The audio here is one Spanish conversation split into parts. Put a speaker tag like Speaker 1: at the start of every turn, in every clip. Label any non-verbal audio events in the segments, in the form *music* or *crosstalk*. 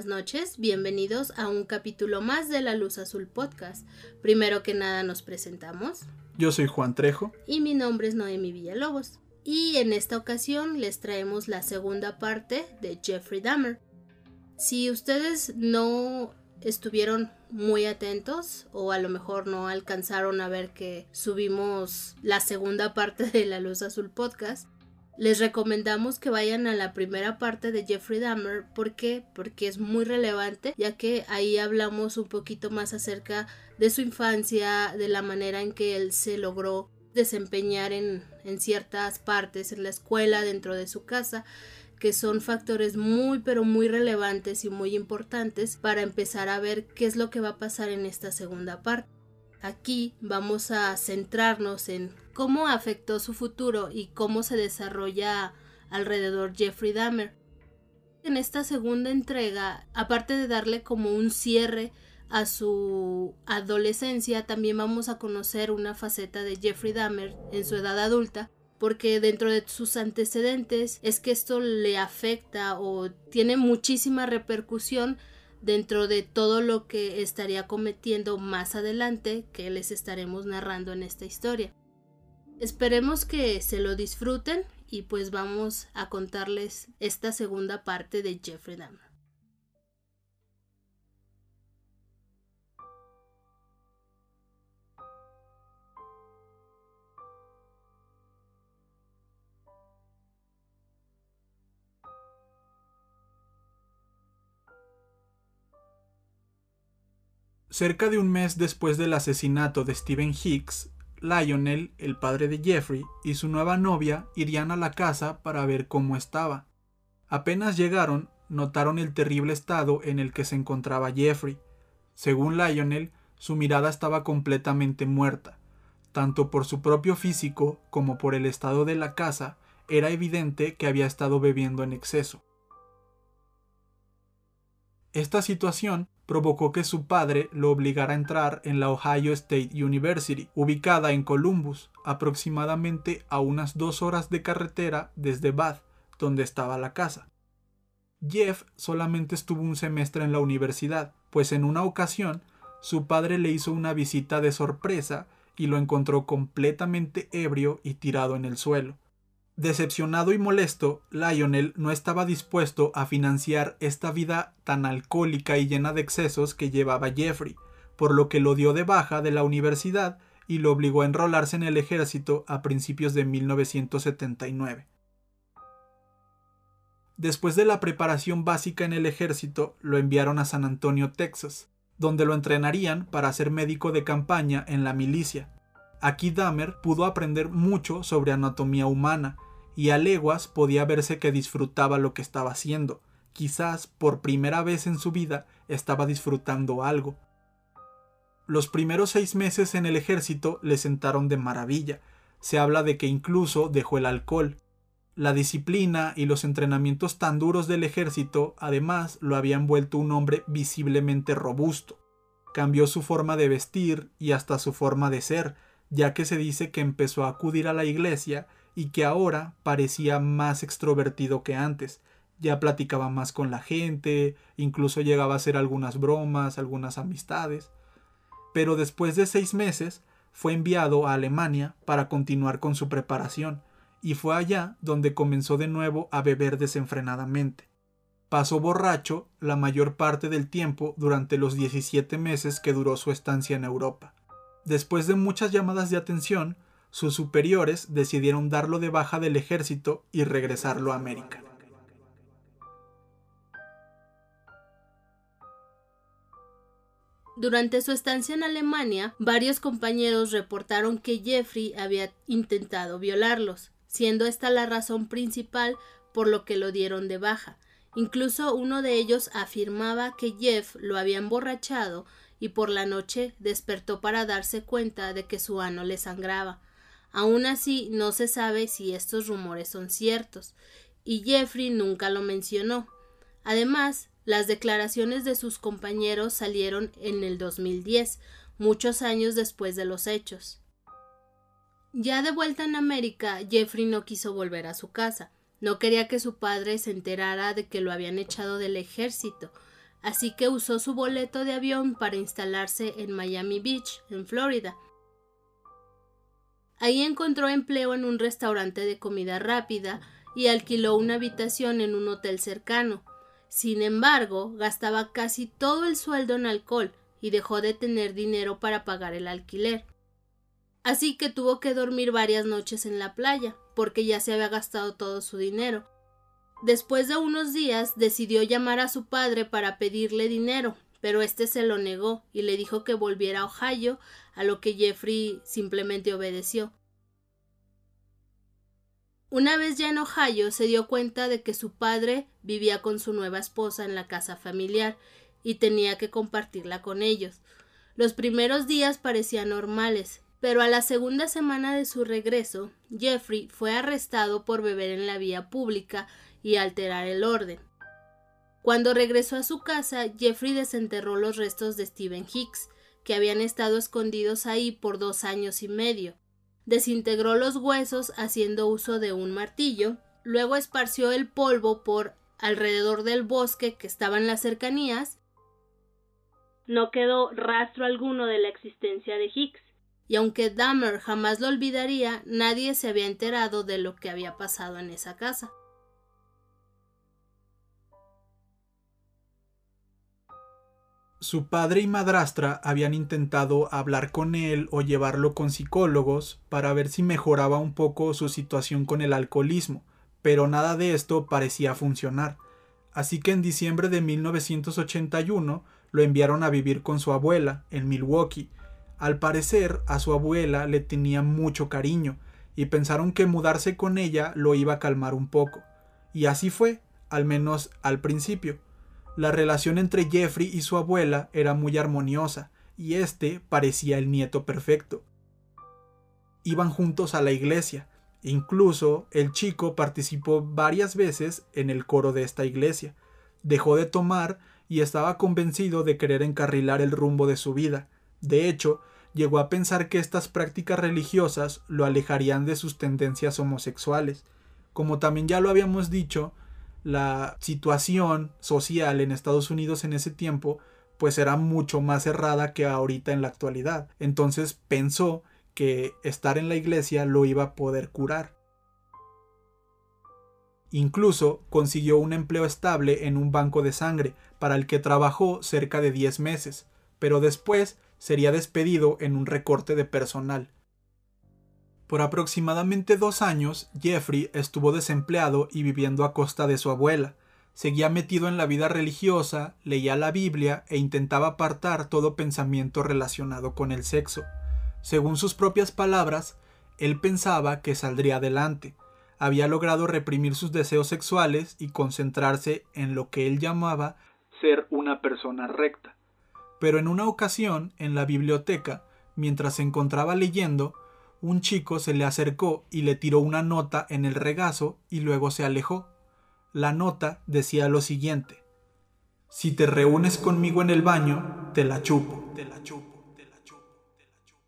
Speaker 1: buenas noches, bienvenidos a un capítulo más de La Luz Azul Podcast. Primero que nada nos presentamos.
Speaker 2: Yo soy Juan Trejo.
Speaker 1: Y mi nombre es Noemi Villalobos. Y en esta ocasión les traemos la segunda parte de Jeffrey Dahmer. Si ustedes no estuvieron muy atentos o a lo mejor no alcanzaron a ver que subimos la segunda parte de La Luz Azul Podcast, les recomendamos que vayan a la primera parte de Jeffrey Dahmer. ¿Por qué? Porque es muy relevante, ya que ahí hablamos un poquito más acerca de su infancia, de la manera en que él se logró desempeñar en, en ciertas partes, en la escuela, dentro de su casa que son factores muy pero muy relevantes y muy importantes para empezar a ver qué es lo que va a pasar en esta segunda parte. Aquí vamos a centrarnos en cómo afectó su futuro y cómo se desarrolla alrededor Jeffrey Dahmer. En esta segunda entrega, aparte de darle como un cierre a su adolescencia, también vamos a conocer una faceta de Jeffrey Dahmer en su edad adulta, porque dentro de sus antecedentes es que esto le afecta o tiene muchísima repercusión dentro de todo lo que estaría cometiendo más adelante que les estaremos narrando en esta historia. Esperemos que se lo disfruten y pues vamos a contarles esta segunda parte de Jeffrey Dahmer.
Speaker 2: Cerca de un mes después del asesinato de Stephen Hicks, Lionel, el padre de Jeffrey, y su nueva novia irían a la casa para ver cómo estaba. Apenas llegaron, notaron el terrible estado en el que se encontraba Jeffrey. Según Lionel, su mirada estaba completamente muerta. Tanto por su propio físico como por el estado de la casa, era evidente que había estado bebiendo en exceso. Esta situación provocó que su padre lo obligara a entrar en la Ohio State University, ubicada en Columbus, aproximadamente a unas dos horas de carretera desde Bath, donde estaba la casa. Jeff solamente estuvo un semestre en la universidad, pues en una ocasión su padre le hizo una visita de sorpresa y lo encontró completamente ebrio y tirado en el suelo. Decepcionado y molesto, Lionel no estaba dispuesto a financiar esta vida tan alcohólica y llena de excesos que llevaba Jeffrey, por lo que lo dio de baja de la universidad y lo obligó a enrolarse en el ejército a principios de 1979. Después de la preparación básica en el ejército, lo enviaron a San Antonio, Texas, donde lo entrenarían para ser médico de campaña en la milicia. Aquí Dahmer pudo aprender mucho sobre anatomía humana, y a leguas podía verse que disfrutaba lo que estaba haciendo. Quizás por primera vez en su vida estaba disfrutando algo. Los primeros seis meses en el ejército le sentaron de maravilla. Se habla de que incluso dejó el alcohol. La disciplina y los entrenamientos tan duros del ejército además lo habían vuelto un hombre visiblemente robusto. Cambió su forma de vestir y hasta su forma de ser, ya que se dice que empezó a acudir a la iglesia y que ahora parecía más extrovertido que antes. Ya platicaba más con la gente, incluso llegaba a hacer algunas bromas, algunas amistades. Pero después de seis meses fue enviado a Alemania para continuar con su preparación, y fue allá donde comenzó de nuevo a beber desenfrenadamente. Pasó borracho la mayor parte del tiempo durante los 17 meses que duró su estancia en Europa. Después de muchas llamadas de atención, sus superiores decidieron darlo de baja del ejército y regresarlo a América.
Speaker 1: Durante su estancia en Alemania, varios compañeros reportaron que Jeffrey había intentado violarlos, siendo esta la razón principal por lo que lo dieron de baja. Incluso uno de ellos afirmaba que Jeff lo había emborrachado y por la noche despertó para darse cuenta de que su ano le sangraba. Aún así, no se sabe si estos rumores son ciertos, y Jeffrey nunca lo mencionó. Además, las declaraciones de sus compañeros salieron en el 2010, muchos años después de los hechos. Ya de vuelta en América, Jeffrey no quiso volver a su casa. No quería que su padre se enterara de que lo habían echado del ejército, así que usó su boleto de avión para instalarse en Miami Beach, en Florida. Ahí encontró empleo en un restaurante de comida rápida y alquiló una habitación en un hotel cercano. Sin embargo, gastaba casi todo el sueldo en alcohol y dejó de tener dinero para pagar el alquiler. Así que tuvo que dormir varias noches en la playa, porque ya se había gastado todo su dinero. Después de unos días decidió llamar a su padre para pedirle dinero, pero éste se lo negó y le dijo que volviera a Ohio, a lo que Jeffrey simplemente obedeció. Una vez ya en Ohio se dio cuenta de que su padre vivía con su nueva esposa en la casa familiar y tenía que compartirla con ellos. Los primeros días parecían normales, pero a la segunda semana de su regreso, Jeffrey fue arrestado por beber en la vía pública y alterar el orden. Cuando regresó a su casa, Jeffrey desenterró los restos de Stephen Hicks, que habían estado escondidos ahí por dos años y medio. Desintegró los huesos haciendo uso de un martillo, luego esparció el polvo por alrededor del bosque que estaba en las cercanías. No quedó rastro alguno de la existencia de Hicks, y aunque Dahmer jamás lo olvidaría, nadie se había enterado de lo que había pasado en esa casa.
Speaker 2: Su padre y madrastra habían intentado hablar con él o llevarlo con psicólogos para ver si mejoraba un poco su situación con el alcoholismo, pero nada de esto parecía funcionar. Así que en diciembre de 1981 lo enviaron a vivir con su abuela en Milwaukee. Al parecer a su abuela le tenía mucho cariño y pensaron que mudarse con ella lo iba a calmar un poco. Y así fue, al menos al principio. La relación entre Jeffrey y su abuela era muy armoniosa, y este parecía el nieto perfecto. Iban juntos a la iglesia, incluso el chico participó varias veces en el coro de esta iglesia. Dejó de tomar y estaba convencido de querer encarrilar el rumbo de su vida. De hecho, llegó a pensar que estas prácticas religiosas lo alejarían de sus tendencias homosexuales. Como también ya lo habíamos dicho, la situación social en Estados Unidos en ese tiempo pues era mucho más cerrada que ahorita en la actualidad. Entonces pensó que estar en la iglesia lo iba a poder curar. Incluso consiguió un empleo estable en un banco de sangre, para el que trabajó cerca de 10 meses, pero después sería despedido en un recorte de personal. Por aproximadamente dos años, Jeffrey estuvo desempleado y viviendo a costa de su abuela. Seguía metido en la vida religiosa, leía la Biblia e intentaba apartar todo pensamiento relacionado con el sexo. Según sus propias palabras, él pensaba que saldría adelante. Había logrado reprimir sus deseos sexuales y concentrarse en lo que él llamaba ser una persona recta. Pero en una ocasión, en la biblioteca, mientras se encontraba leyendo, un chico se le acercó y le tiró una nota en el regazo y luego se alejó. La nota decía lo siguiente Si te reúnes conmigo en el baño, te la chupo, te la te la te la.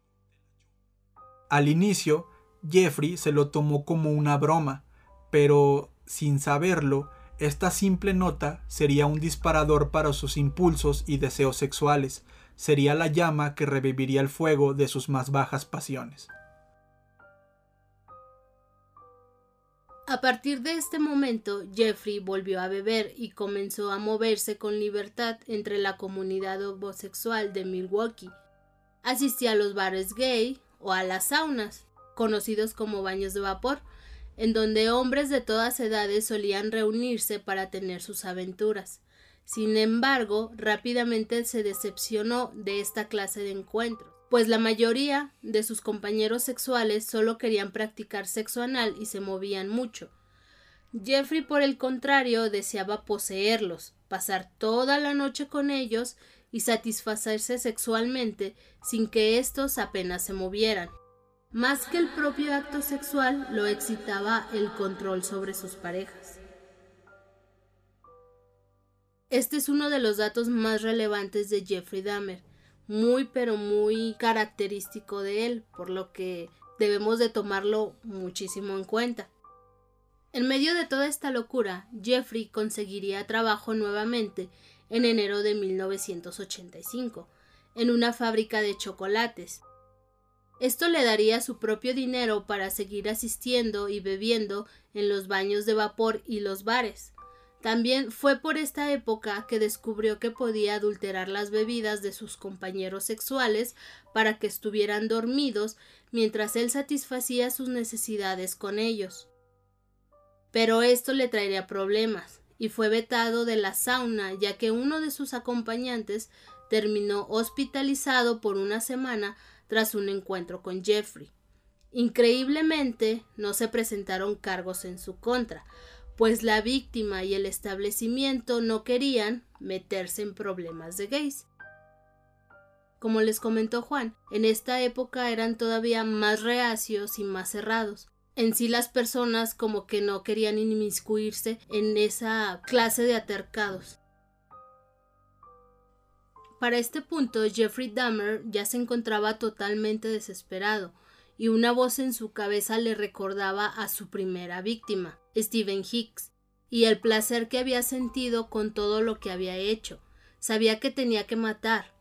Speaker 2: Al inicio, Jeffrey se lo tomó como una broma, pero sin saberlo, esta simple nota sería un disparador para sus impulsos y deseos sexuales, sería la llama que reviviría el fuego de sus más bajas pasiones.
Speaker 1: A partir de este momento, Jeffrey volvió a beber y comenzó a moverse con libertad entre la comunidad homosexual de Milwaukee. Asistía a los bares gay o a las saunas, conocidos como baños de vapor, en donde hombres de todas edades solían reunirse para tener sus aventuras. Sin embargo, rápidamente se decepcionó de esta clase de encuentros pues la mayoría de sus compañeros sexuales solo querían practicar sexo anal y se movían mucho. Jeffrey, por el contrario, deseaba poseerlos, pasar toda la noche con ellos y satisfacerse sexualmente sin que éstos apenas se movieran. Más que el propio acto sexual, lo excitaba el control sobre sus parejas. Este es uno de los datos más relevantes de Jeffrey Dahmer, muy pero muy característico de él, por lo que debemos de tomarlo muchísimo en cuenta. En medio de toda esta locura, Jeffrey conseguiría trabajo nuevamente en enero de 1985, en una fábrica de chocolates. Esto le daría su propio dinero para seguir asistiendo y bebiendo en los baños de vapor y los bares. También fue por esta época que descubrió que podía adulterar las bebidas de sus compañeros sexuales para que estuvieran dormidos mientras él satisfacía sus necesidades con ellos. Pero esto le traería problemas, y fue vetado de la sauna ya que uno de sus acompañantes terminó hospitalizado por una semana tras un encuentro con Jeffrey. Increíblemente no se presentaron cargos en su contra, pues la víctima y el establecimiento no querían meterse en problemas de gays. Como les comentó Juan, en esta época eran todavía más reacios y más cerrados. En sí las personas como que no querían inmiscuirse en esa clase de atercados. Para este punto Jeffrey Dahmer ya se encontraba totalmente desesperado, y una voz en su cabeza le recordaba a su primera víctima, Stephen Hicks, y el placer que había sentido con todo lo que había hecho. Sabía que tenía que matar,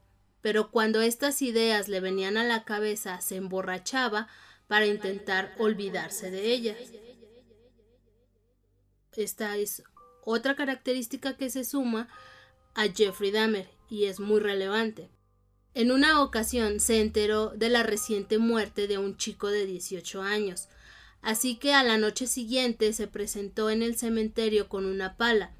Speaker 1: pero cuando estas ideas le venían a la cabeza se emborrachaba para intentar olvidarse de ellas. Esta es otra característica que se suma a Jeffrey Dahmer y es muy relevante. En una ocasión se enteró de la reciente muerte de un chico de 18 años, así que a la noche siguiente se presentó en el cementerio con una pala.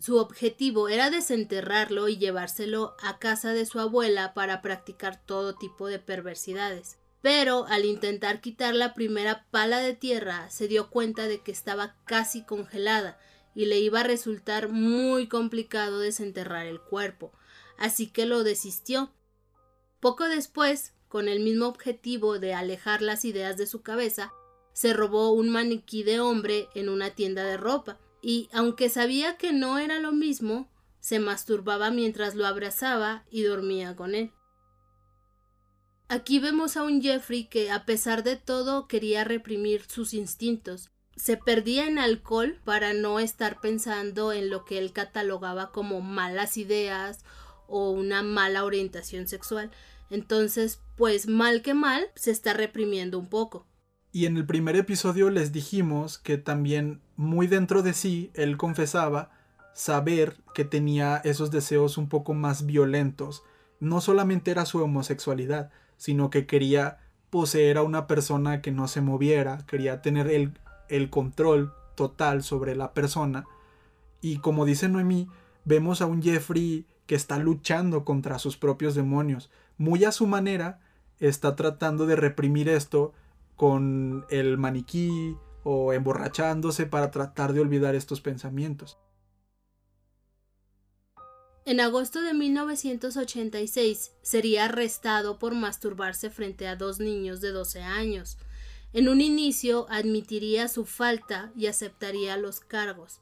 Speaker 1: Su objetivo era desenterrarlo y llevárselo a casa de su abuela para practicar todo tipo de perversidades. Pero al intentar quitar la primera pala de tierra se dio cuenta de que estaba casi congelada y le iba a resultar muy complicado desenterrar el cuerpo, así que lo desistió poco después, con el mismo objetivo de alejar las ideas de su cabeza, se robó un maniquí de hombre en una tienda de ropa, y aunque sabía que no era lo mismo, se masturbaba mientras lo abrazaba y dormía con él. Aquí vemos a un Jeffrey que, a pesar de todo, quería reprimir sus instintos. Se perdía en alcohol para no estar pensando en lo que él catalogaba como malas ideas o una mala orientación sexual. Entonces, pues mal que mal, se está reprimiendo un poco.
Speaker 2: Y en el primer episodio les dijimos que también muy dentro de sí él confesaba saber que tenía esos deseos un poco más violentos. No solamente era su homosexualidad, sino que quería poseer a una persona que no se moviera, quería tener el, el control total sobre la persona. Y como dice Noemí, vemos a un Jeffrey que está luchando contra sus propios demonios. Muy a su manera, está tratando de reprimir esto con el maniquí o emborrachándose para tratar de olvidar estos pensamientos.
Speaker 1: En agosto de 1986 sería arrestado por masturbarse frente a dos niños de 12 años. En un inicio admitiría su falta y aceptaría los cargos,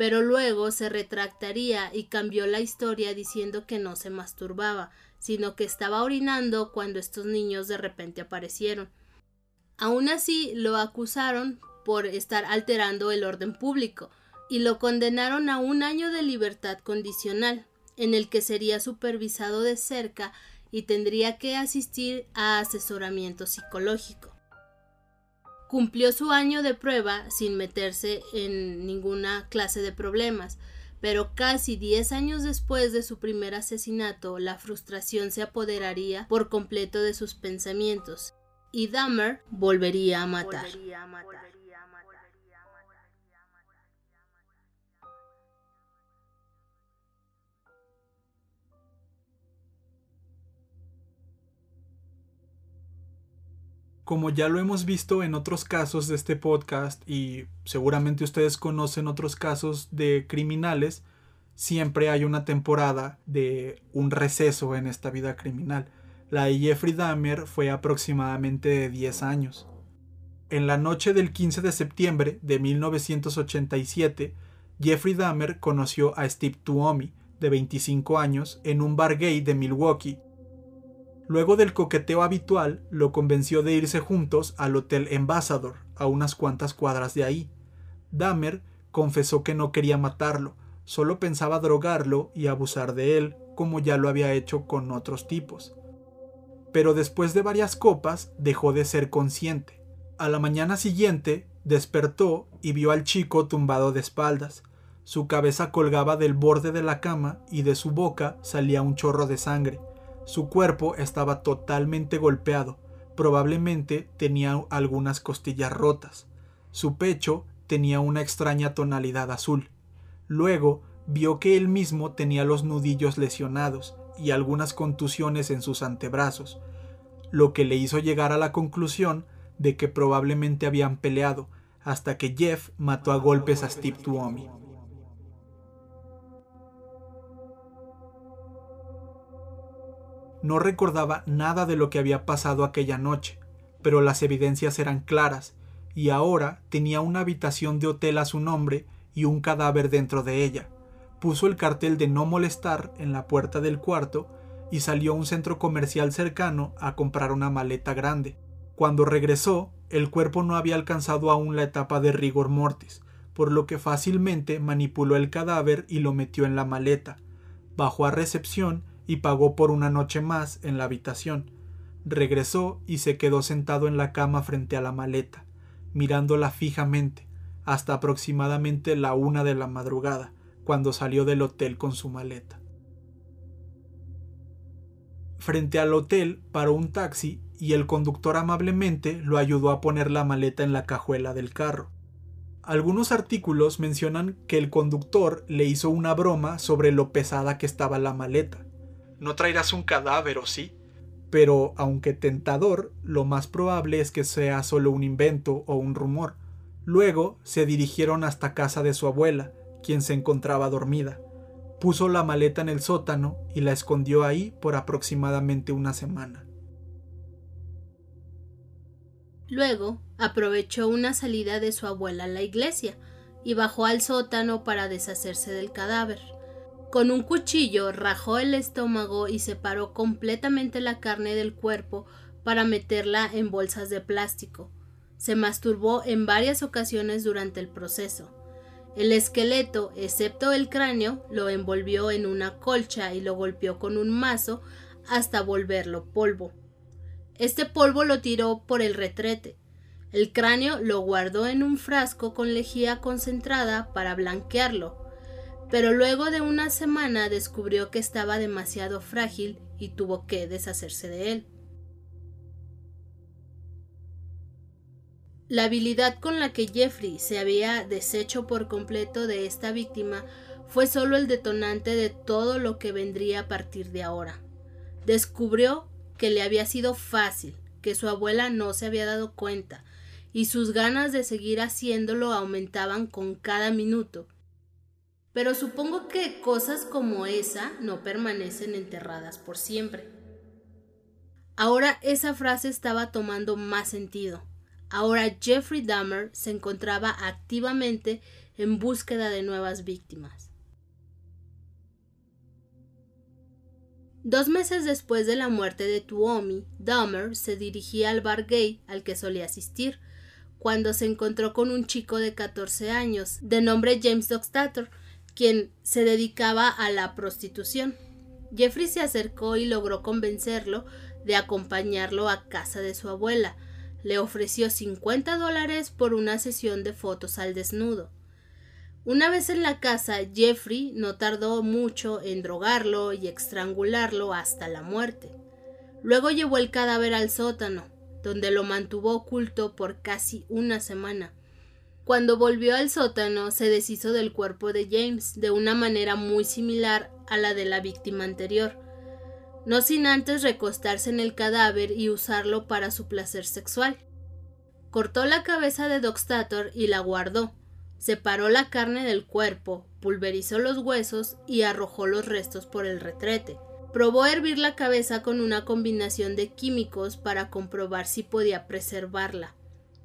Speaker 1: pero luego se retractaría y cambió la historia diciendo que no se masturbaba, sino que estaba orinando cuando estos niños de repente aparecieron. Aún así lo acusaron por estar alterando el orden público y lo condenaron a un año de libertad condicional, en el que sería supervisado de cerca y tendría que asistir a asesoramiento psicológico cumplió su año de prueba sin meterse en ninguna clase de problemas, pero casi diez años después de su primer asesinato, la frustración se apoderaría por completo de sus pensamientos, y Dahmer volvería a matar.
Speaker 2: Como ya lo hemos visto en otros casos de este podcast y seguramente ustedes conocen otros casos de criminales, siempre hay una temporada de un receso en esta vida criminal. La de Jeffrey Dahmer fue aproximadamente de 10 años. En la noche del 15 de septiembre de 1987, Jeffrey Dahmer conoció a Steve Tuomi, de 25 años, en un bar gay de Milwaukee. Luego del coqueteo habitual, lo convenció de irse juntos al Hotel Ambassador, a unas cuantas cuadras de ahí. Dahmer confesó que no quería matarlo, solo pensaba drogarlo y abusar de él, como ya lo había hecho con otros tipos. Pero después de varias copas dejó de ser consciente. A la mañana siguiente despertó y vio al chico tumbado de espaldas. Su cabeza colgaba del borde de la cama y de su boca salía un chorro de sangre. Su cuerpo estaba totalmente golpeado, probablemente tenía algunas costillas rotas. Su pecho tenía una extraña tonalidad azul. Luego vio que él mismo tenía los nudillos lesionados y algunas contusiones en sus antebrazos, lo que le hizo llegar a la conclusión de que probablemente habían peleado, hasta que Jeff mató a golpes a Steve Tuomi. No recordaba nada de lo que había pasado aquella noche, pero las evidencias eran claras y ahora tenía una habitación de hotel a su nombre y un cadáver dentro de ella. Puso el cartel de no molestar en la puerta del cuarto y salió a un centro comercial cercano a comprar una maleta grande. Cuando regresó, el cuerpo no había alcanzado aún la etapa de rigor mortis, por lo que fácilmente manipuló el cadáver y lo metió en la maleta. Bajó a recepción y pagó por una noche más en la habitación. Regresó y se quedó sentado en la cama frente a la maleta mirándola fijamente, hasta aproximadamente la una de la madrugada, cuando salió del hotel con su maleta. Frente al hotel paró un taxi y el conductor amablemente lo ayudó a poner la maleta en la cajuela del carro. Algunos artículos mencionan que el conductor le hizo una broma sobre lo pesada que estaba la maleta. No traerás un cadáver, ¿o sí? pero aunque tentador, lo más probable es que sea solo un invento o un rumor. Luego se dirigieron hasta casa de su abuela, quien se encontraba dormida. Puso la maleta en el sótano y la escondió ahí por aproximadamente una semana.
Speaker 1: Luego aprovechó una salida de su abuela a la iglesia y bajó al sótano para deshacerse del cadáver. Con un cuchillo rajó el estómago y separó completamente la carne del cuerpo para meterla en bolsas de plástico. Se masturbó en varias ocasiones durante el proceso. El esqueleto, excepto el cráneo, lo envolvió en una colcha y lo golpeó con un mazo hasta volverlo polvo. Este polvo lo tiró por el retrete. El cráneo lo guardó en un frasco con lejía concentrada para blanquearlo pero luego de una semana descubrió que estaba demasiado frágil y tuvo que deshacerse de él. La habilidad con la que Jeffrey se había deshecho por completo de esta víctima fue solo el detonante de todo lo que vendría a partir de ahora. Descubrió que le había sido fácil, que su abuela no se había dado cuenta, y sus ganas de seguir haciéndolo aumentaban con cada minuto. Pero supongo que cosas como esa no permanecen enterradas por siempre. Ahora esa frase estaba tomando más sentido. Ahora Jeffrey Dahmer se encontraba activamente en búsqueda de nuevas víctimas. Dos meses después de la muerte de Tuomi, Dahmer se dirigía al bar gay al que solía asistir, cuando se encontró con un chico de 14 años, de nombre James Dockstader, quien se dedicaba a la prostitución. Jeffrey se acercó y logró convencerlo de acompañarlo a casa de su abuela. Le ofreció 50 dólares por una sesión de fotos al desnudo. Una vez en la casa, Jeffrey no tardó mucho en drogarlo y estrangularlo hasta la muerte. Luego llevó el cadáver al sótano, donde lo mantuvo oculto por casi una semana. Cuando volvió al sótano se deshizo del cuerpo de James de una manera muy similar a la de la víctima anterior, no sin antes recostarse en el cadáver y usarlo para su placer sexual. Cortó la cabeza de Doxtator y la guardó, separó la carne del cuerpo, pulverizó los huesos y arrojó los restos por el retrete. Probó hervir la cabeza con una combinación de químicos para comprobar si podía preservarla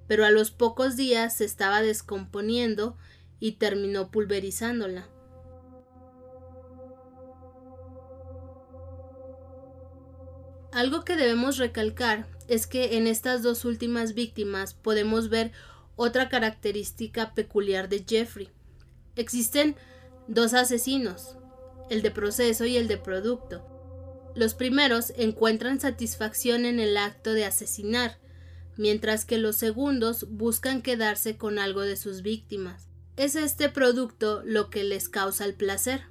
Speaker 1: pero a los pocos días se estaba descomponiendo y terminó pulverizándola. Algo que debemos recalcar es que en estas dos últimas víctimas podemos ver otra característica peculiar de Jeffrey. Existen dos asesinos, el de proceso y el de producto. Los primeros encuentran satisfacción en el acto de asesinar, mientras que los segundos buscan quedarse con algo de sus víctimas. Es este producto lo que les causa el placer,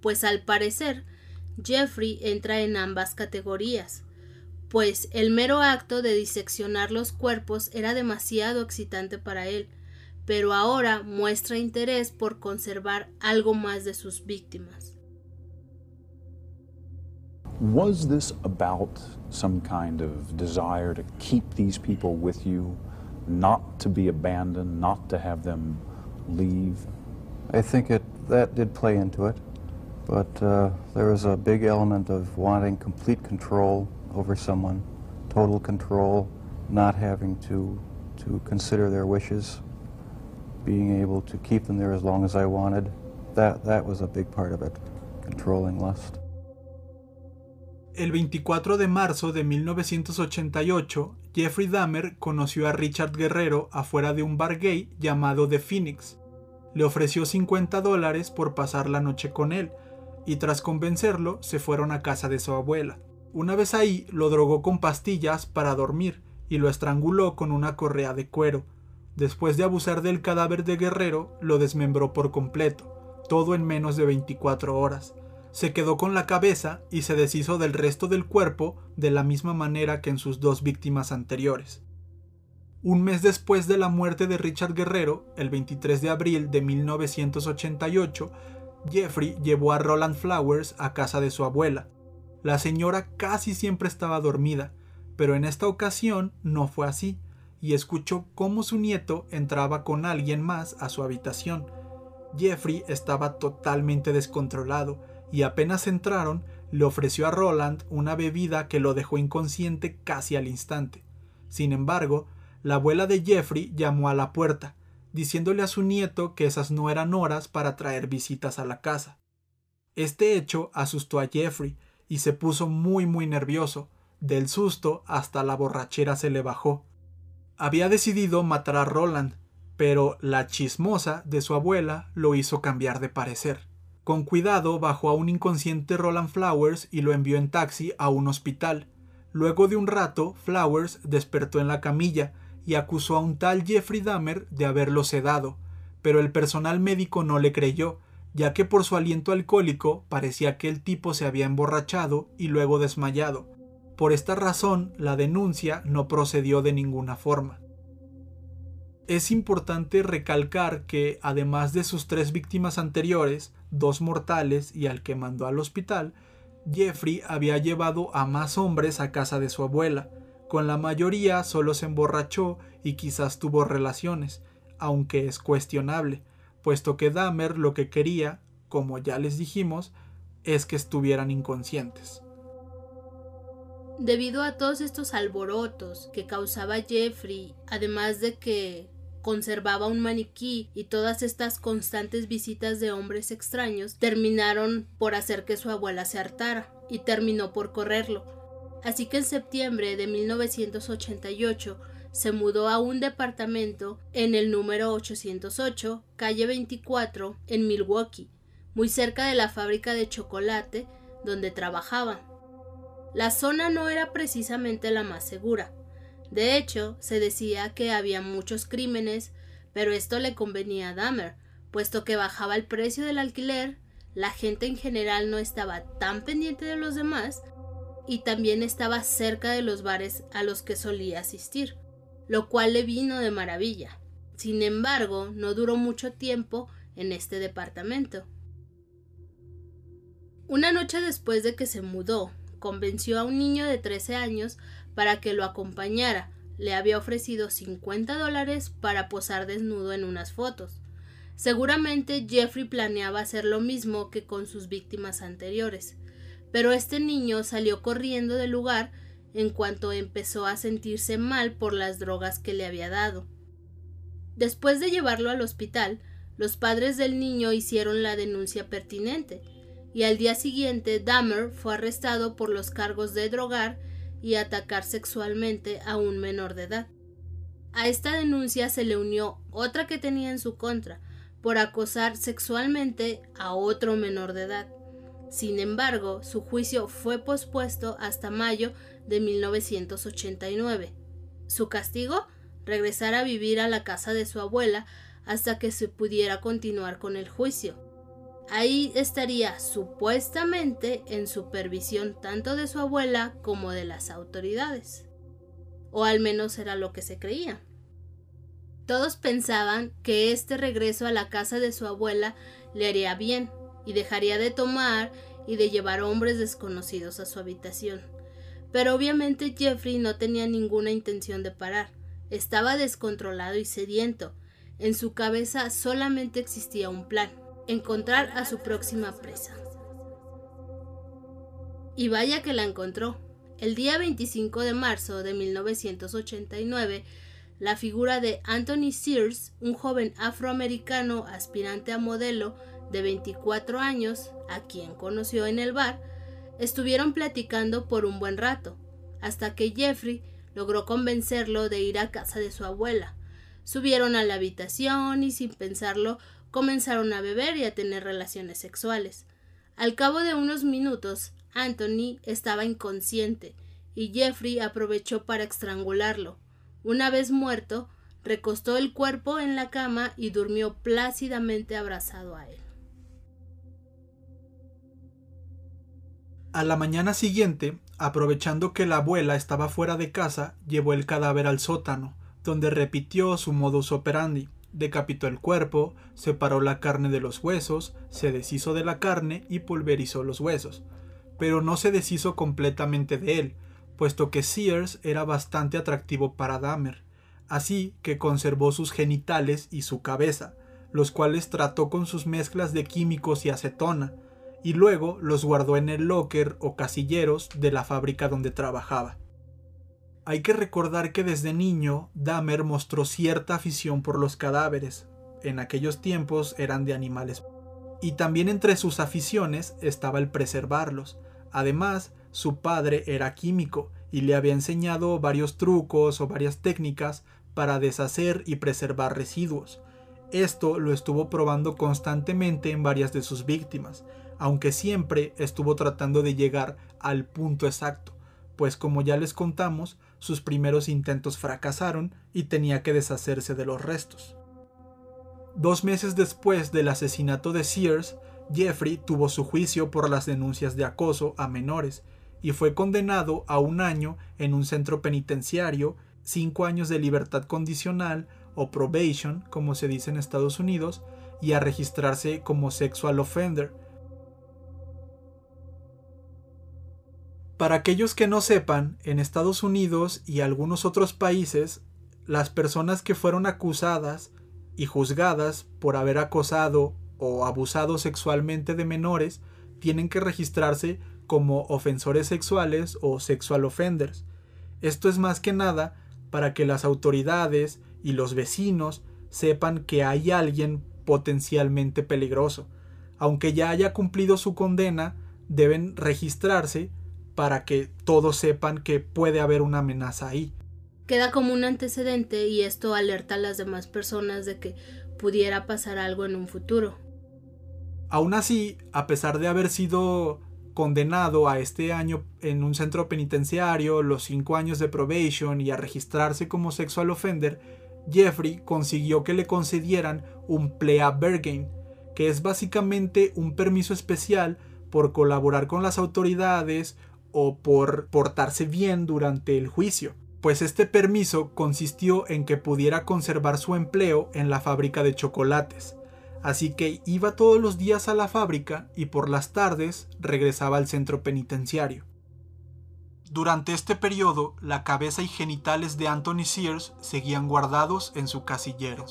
Speaker 1: pues al parecer Jeffrey entra en ambas categorías pues el mero acto de diseccionar los cuerpos era demasiado excitante para él, pero ahora muestra interés por conservar algo más de sus víctimas.
Speaker 3: Was this about some kind of desire to keep these people with you, not to be abandoned, not to have them leave?
Speaker 4: I think it that did play into it, but uh, there was a big element of wanting complete control over someone, total control, not having to, to consider their wishes, being able to keep them there as long as I wanted. That, that was a big part of it, controlling lust.
Speaker 2: El 24 de marzo de 1988, Jeffrey Dahmer conoció a Richard Guerrero afuera de un bar gay llamado The Phoenix. Le ofreció 50 dólares por pasar la noche con él, y tras convencerlo se fueron a casa de su abuela. Una vez ahí lo drogó con pastillas para dormir y lo estranguló con una correa de cuero. Después de abusar del cadáver de Guerrero, lo desmembró por completo, todo en menos de 24 horas. Se quedó con la cabeza y se deshizo del resto del cuerpo de la misma manera que en sus dos víctimas anteriores. Un mes después de la muerte de Richard Guerrero, el 23 de abril de 1988, Jeffrey llevó a Roland Flowers a casa de su abuela, la señora casi siempre estaba dormida, pero en esta ocasión no fue así, y escuchó cómo su nieto entraba con alguien más a su habitación. Jeffrey estaba totalmente descontrolado, y apenas entraron, le ofreció a Roland una bebida que lo dejó inconsciente casi al instante. Sin embargo, la abuela de Jeffrey llamó a la puerta, diciéndole a su nieto que esas no eran horas para traer visitas a la casa. Este hecho asustó a Jeffrey, y se puso muy muy nervioso. Del susto hasta la borrachera se le bajó. Había decidido matar a Roland, pero la chismosa de su abuela lo hizo cambiar de parecer. Con cuidado bajó a un inconsciente Roland Flowers y lo envió en taxi a un hospital. Luego de un rato, Flowers despertó en la camilla y acusó a un tal Jeffrey Dahmer de haberlo sedado, pero el personal médico no le creyó ya que por su aliento alcohólico parecía que el tipo se había emborrachado y luego desmayado. Por esta razón, la denuncia no procedió de ninguna forma. Es importante recalcar que, además de sus tres víctimas anteriores, dos mortales y al que mandó al hospital, Jeffrey había llevado a más hombres a casa de su abuela. Con la mayoría solo se emborrachó y quizás tuvo relaciones, aunque es cuestionable, puesto que Dahmer lo que quería, como ya les dijimos, es que estuvieran inconscientes.
Speaker 1: Debido a todos estos alborotos que causaba Jeffrey, además de que conservaba un maniquí y todas estas constantes visitas de hombres extraños terminaron por hacer que su abuela se hartara y terminó por correrlo. Así que en septiembre de 1988 se mudó a un departamento en el número 808, calle 24, en Milwaukee, muy cerca de la fábrica de chocolate donde trabajaba. La zona no era precisamente la más segura. De hecho, se decía que había muchos crímenes, pero esto le convenía a Dahmer, puesto que bajaba el precio del alquiler, la gente en general no estaba tan pendiente de los demás y también estaba cerca de los bares a los que solía asistir lo cual le vino de maravilla. Sin embargo, no duró mucho tiempo en este departamento. Una noche después de que se mudó, convenció a un niño de 13 años para que lo acompañara. Le había ofrecido 50 dólares para posar desnudo en unas fotos. Seguramente Jeffrey planeaba hacer lo mismo que con sus víctimas anteriores, pero este niño salió corriendo del lugar en cuanto empezó a sentirse mal por las drogas que le había dado. Después de llevarlo al hospital, los padres del niño hicieron la denuncia pertinente, y al día siguiente Dahmer fue arrestado por los cargos de drogar y atacar sexualmente a un menor de edad. A esta denuncia se le unió otra que tenía en su contra, por acosar sexualmente a otro menor de edad. Sin embargo, su juicio fue pospuesto hasta mayo de 1989. Su castigo, regresar a vivir a la casa de su abuela hasta que se pudiera continuar con el juicio. Ahí estaría supuestamente en supervisión tanto de su abuela como de las autoridades. O al menos era lo que se creía. Todos pensaban que este regreso a la casa de su abuela le haría bien y dejaría de tomar y de llevar hombres desconocidos a su habitación. Pero obviamente Jeffrey no tenía ninguna intención de parar. Estaba descontrolado y sediento. En su cabeza solamente existía un plan, encontrar a su próxima presa. Y vaya que la encontró. El día 25 de marzo de 1989, la figura de Anthony Sears, un joven afroamericano aspirante a modelo de 24 años, a quien conoció en el bar, estuvieron platicando por un buen rato, hasta que Jeffrey logró convencerlo de ir a casa de su abuela. Subieron a la habitación y sin pensarlo comenzaron a beber y a tener relaciones sexuales. Al cabo de unos minutos, Anthony estaba inconsciente y Jeffrey aprovechó para estrangularlo. Una vez muerto, recostó el cuerpo en la cama y durmió plácidamente abrazado a él.
Speaker 2: A la mañana siguiente, aprovechando que la abuela estaba fuera de casa, llevó el cadáver al sótano, donde repitió su modus operandi. Decapitó el cuerpo, separó la carne de los huesos, se deshizo de la carne y pulverizó los huesos. Pero no se deshizo completamente de él, puesto que Sears era bastante atractivo para Dahmer, así que conservó sus genitales y su cabeza, los cuales trató con sus mezclas de químicos y acetona, y luego los guardó en el locker o casilleros de la fábrica donde trabajaba. Hay que recordar que desde niño Dahmer mostró cierta afición por los cadáveres, en aquellos tiempos eran de animales, y también entre sus aficiones estaba el preservarlos. Además, su padre era químico y le había enseñado varios trucos o varias técnicas para deshacer y preservar residuos. Esto lo estuvo probando constantemente en varias de sus víctimas, aunque siempre estuvo tratando de llegar al punto exacto, pues como ya les contamos, sus primeros intentos fracasaron y tenía que deshacerse de los restos. Dos meses después del asesinato de Sears, Jeffrey tuvo su juicio por las denuncias de acoso a menores y fue condenado a un año en un centro penitenciario, cinco años de libertad condicional o probation, como se dice en Estados Unidos, y a registrarse como sexual offender. Para aquellos que no sepan, en Estados Unidos y algunos otros países, las personas que fueron acusadas y juzgadas por haber acosado o abusado sexualmente de menores tienen que registrarse como ofensores sexuales o sexual offenders. Esto es más que nada para que las autoridades y los vecinos sepan que hay alguien potencialmente peligroso. Aunque ya haya cumplido su condena, deben registrarse para que todos sepan que puede haber una amenaza ahí.
Speaker 1: Queda como un antecedente y esto alerta a las demás personas de que pudiera pasar algo en un futuro.
Speaker 2: Aún así, a pesar de haber sido condenado a este año en un centro penitenciario, los cinco años de probation y a registrarse como sexual offender, Jeffrey consiguió que le concedieran un plea bargain, que es básicamente un permiso especial por colaborar con las autoridades o por portarse bien durante el juicio, pues este permiso consistió en que pudiera conservar su empleo en la fábrica de chocolates, así que iba todos los días a la fábrica y por las tardes regresaba al centro penitenciario. Durante este periodo, la cabeza y genitales de Anthony Sears seguían guardados en su casillero.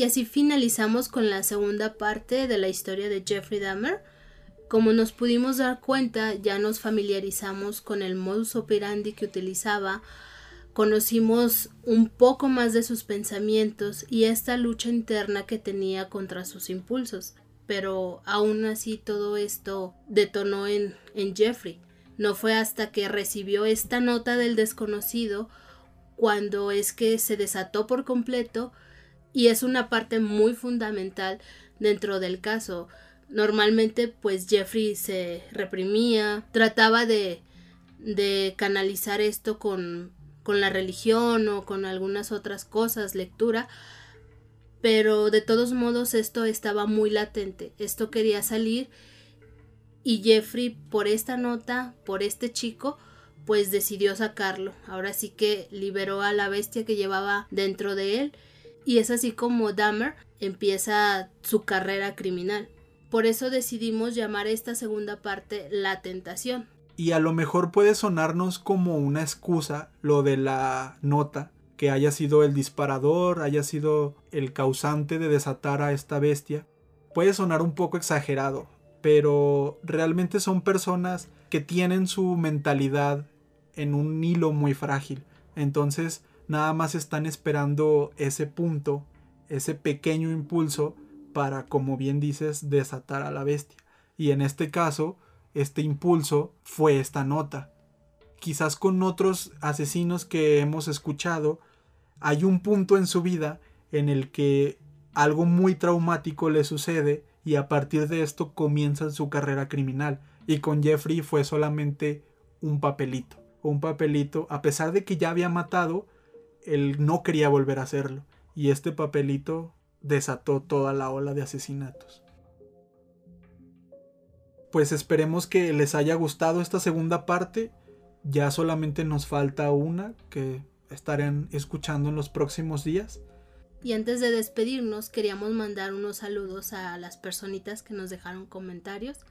Speaker 1: Y así finalizamos con la segunda parte de la historia de Jeffrey Dahmer. Como nos pudimos dar cuenta, ya nos familiarizamos con el modus operandi que utilizaba, conocimos un poco más de sus pensamientos y esta lucha interna que tenía contra sus impulsos. Pero aún así todo esto detonó en, en Jeffrey. No fue hasta que recibió esta nota del desconocido cuando es que se desató por completo y es una parte muy fundamental dentro del caso. Normalmente pues Jeffrey se reprimía, trataba de, de canalizar esto con, con la religión o con algunas otras cosas, lectura, pero de todos modos esto estaba muy latente, esto quería salir y Jeffrey por esta nota, por este chico, pues decidió sacarlo. Ahora sí que liberó a la bestia que llevaba dentro de él y es así como Dahmer empieza su carrera criminal. Por eso decidimos llamar esta segunda parte La Tentación.
Speaker 2: Y a lo mejor puede sonarnos como una excusa lo de la nota, que haya sido el disparador, haya sido el causante de desatar a esta bestia. Puede sonar un poco exagerado, pero realmente son personas que tienen su mentalidad en un hilo muy frágil. Entonces, nada más están esperando ese punto, ese pequeño impulso para, como bien dices, desatar a la bestia. Y en este caso, este impulso fue esta nota. Quizás con otros asesinos que hemos escuchado, hay un punto en su vida en el que algo muy traumático le sucede y a partir de esto comienza su carrera criminal. Y con Jeffrey fue solamente un papelito. Un papelito, a pesar de que ya había matado, él no quería volver a hacerlo. Y este papelito desató toda la ola de asesinatos. Pues esperemos que les haya gustado esta segunda parte. Ya solamente nos falta una que estarán escuchando en los próximos días.
Speaker 1: Y antes de despedirnos, queríamos mandar unos saludos a las personitas que nos dejaron comentarios.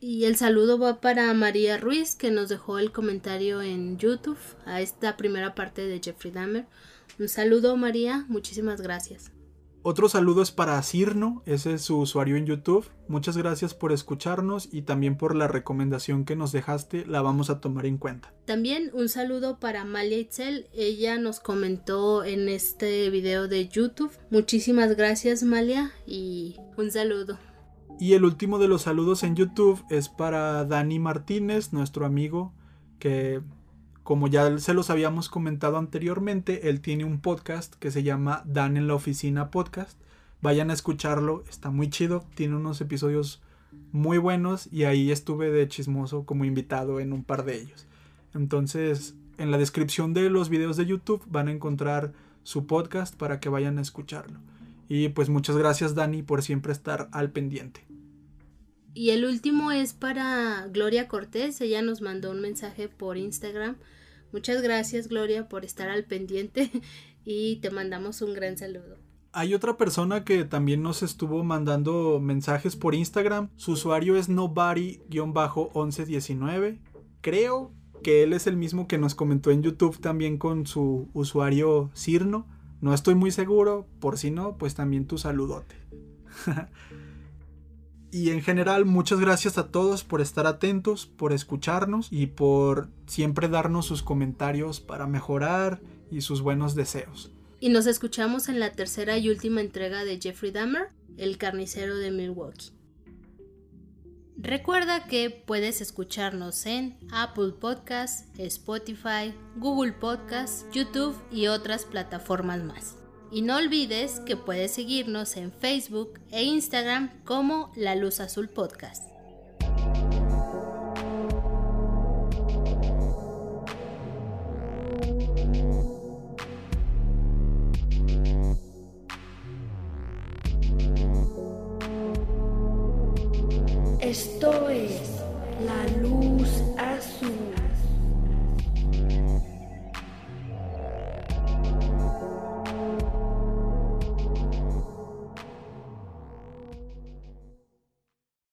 Speaker 1: Y el saludo va para María Ruiz, que nos dejó el comentario en YouTube a esta primera parte de Jeffrey Dahmer. Un saludo, María, muchísimas gracias.
Speaker 2: Otro saludo es para Cirno, ese es su usuario en YouTube. Muchas gracias por escucharnos y también por la recomendación que nos dejaste, la vamos a tomar en cuenta.
Speaker 1: También un saludo para Malia Itzel, ella nos comentó en este video de YouTube. Muchísimas gracias Malia y un saludo.
Speaker 2: Y el último de los saludos en YouTube es para Dani Martínez, nuestro amigo, que como ya se los habíamos comentado anteriormente, él tiene un podcast que se llama Dan en la Oficina Podcast. Vayan a escucharlo, está muy chido, tiene unos episodios muy buenos y ahí estuve de chismoso como invitado en un par de ellos. Entonces, en la descripción de los videos de YouTube van a encontrar su podcast para que vayan a escucharlo. Y pues muchas gracias Dani por siempre estar al pendiente.
Speaker 1: Y el último es para Gloria Cortés, ella nos mandó un mensaje por Instagram. Muchas gracias Gloria por estar al pendiente *laughs* y te mandamos un gran saludo.
Speaker 2: Hay otra persona que también nos estuvo mandando mensajes por Instagram. Su usuario es nobody-1119. Creo que él es el mismo que nos comentó en YouTube también con su usuario Cirno. No estoy muy seguro, por si no, pues también tu saludote. *laughs* y en general, muchas gracias a todos por estar atentos, por escucharnos y por siempre darnos sus comentarios para mejorar y sus buenos deseos.
Speaker 1: Y nos escuchamos en la tercera y última entrega de Jeffrey Dahmer, el carnicero de Milwaukee. Recuerda que puedes escucharnos en Apple Podcasts, Spotify, Google Podcasts, YouTube y otras plataformas más. Y no olvides que puedes seguirnos en Facebook e Instagram como La Luz Azul Podcast.